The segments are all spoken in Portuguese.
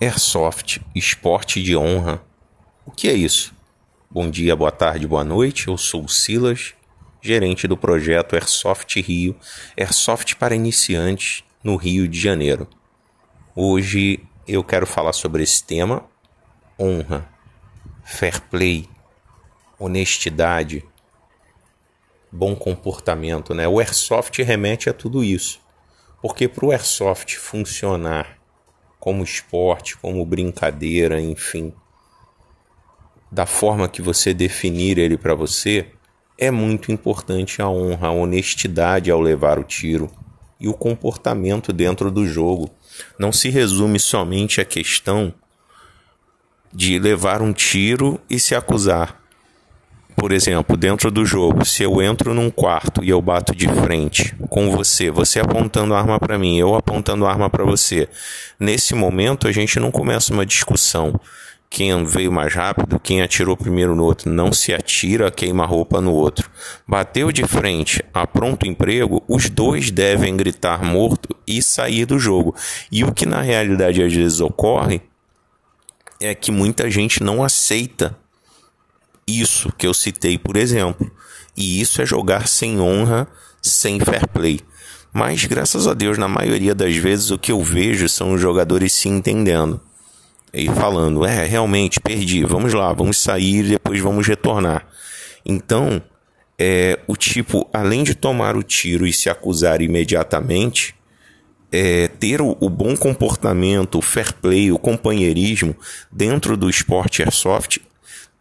Airsoft, esporte de honra. O que é isso? Bom dia, boa tarde, boa noite. Eu sou o Silas, gerente do projeto Airsoft Rio, Airsoft para iniciantes no Rio de Janeiro. Hoje eu quero falar sobre esse tema: honra, fair play, honestidade, bom comportamento, né? O Airsoft remete a tudo isso. Porque para o Airsoft funcionar como esporte, como brincadeira, enfim, da forma que você definir ele para você, é muito importante a honra, a honestidade ao levar o tiro e o comportamento dentro do jogo. Não se resume somente a questão de levar um tiro e se acusar. Por exemplo, dentro do jogo, se eu entro num quarto e eu bato de frente com você, você apontando arma para mim, eu apontando arma para você, nesse momento a gente não começa uma discussão. Quem veio mais rápido, quem atirou primeiro no outro, não se atira, queima roupa no outro. Bateu de frente a pronto emprego, os dois devem gritar morto e sair do jogo. E o que na realidade às vezes ocorre é que muita gente não aceita isso que eu citei, por exemplo. E isso é jogar sem honra, sem fair play. Mas graças a Deus, na maioria das vezes, o que eu vejo são os jogadores se entendendo e falando: é, realmente perdi, vamos lá, vamos sair depois vamos retornar. Então, é, o tipo, além de tomar o tiro e se acusar imediatamente, é, ter o, o, bom comportamento, o fair play, o companheirismo dentro do esporte airsoft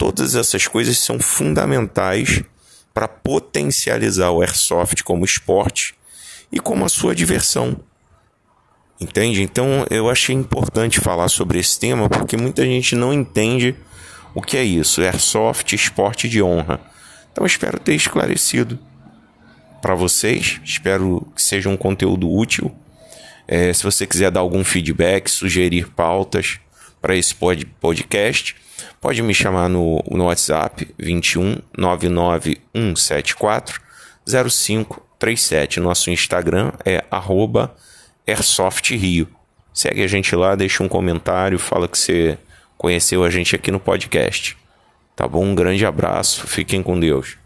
Todas essas coisas são fundamentais para potencializar o airsoft como esporte e como a sua diversão. Entende? Então eu achei importante falar sobre esse tema porque muita gente não entende o que é isso, airsoft, esporte de honra. Então espero ter esclarecido para vocês, espero que seja um conteúdo útil. É, se você quiser dar algum feedback, sugerir pautas para esse podcast, Pode me chamar no, no WhatsApp 21 99 174 0537. Nosso Instagram é arroba AirsoftRio. Segue a gente lá, deixa um comentário, fala que você conheceu a gente aqui no podcast. Tá bom? Um grande abraço, fiquem com Deus.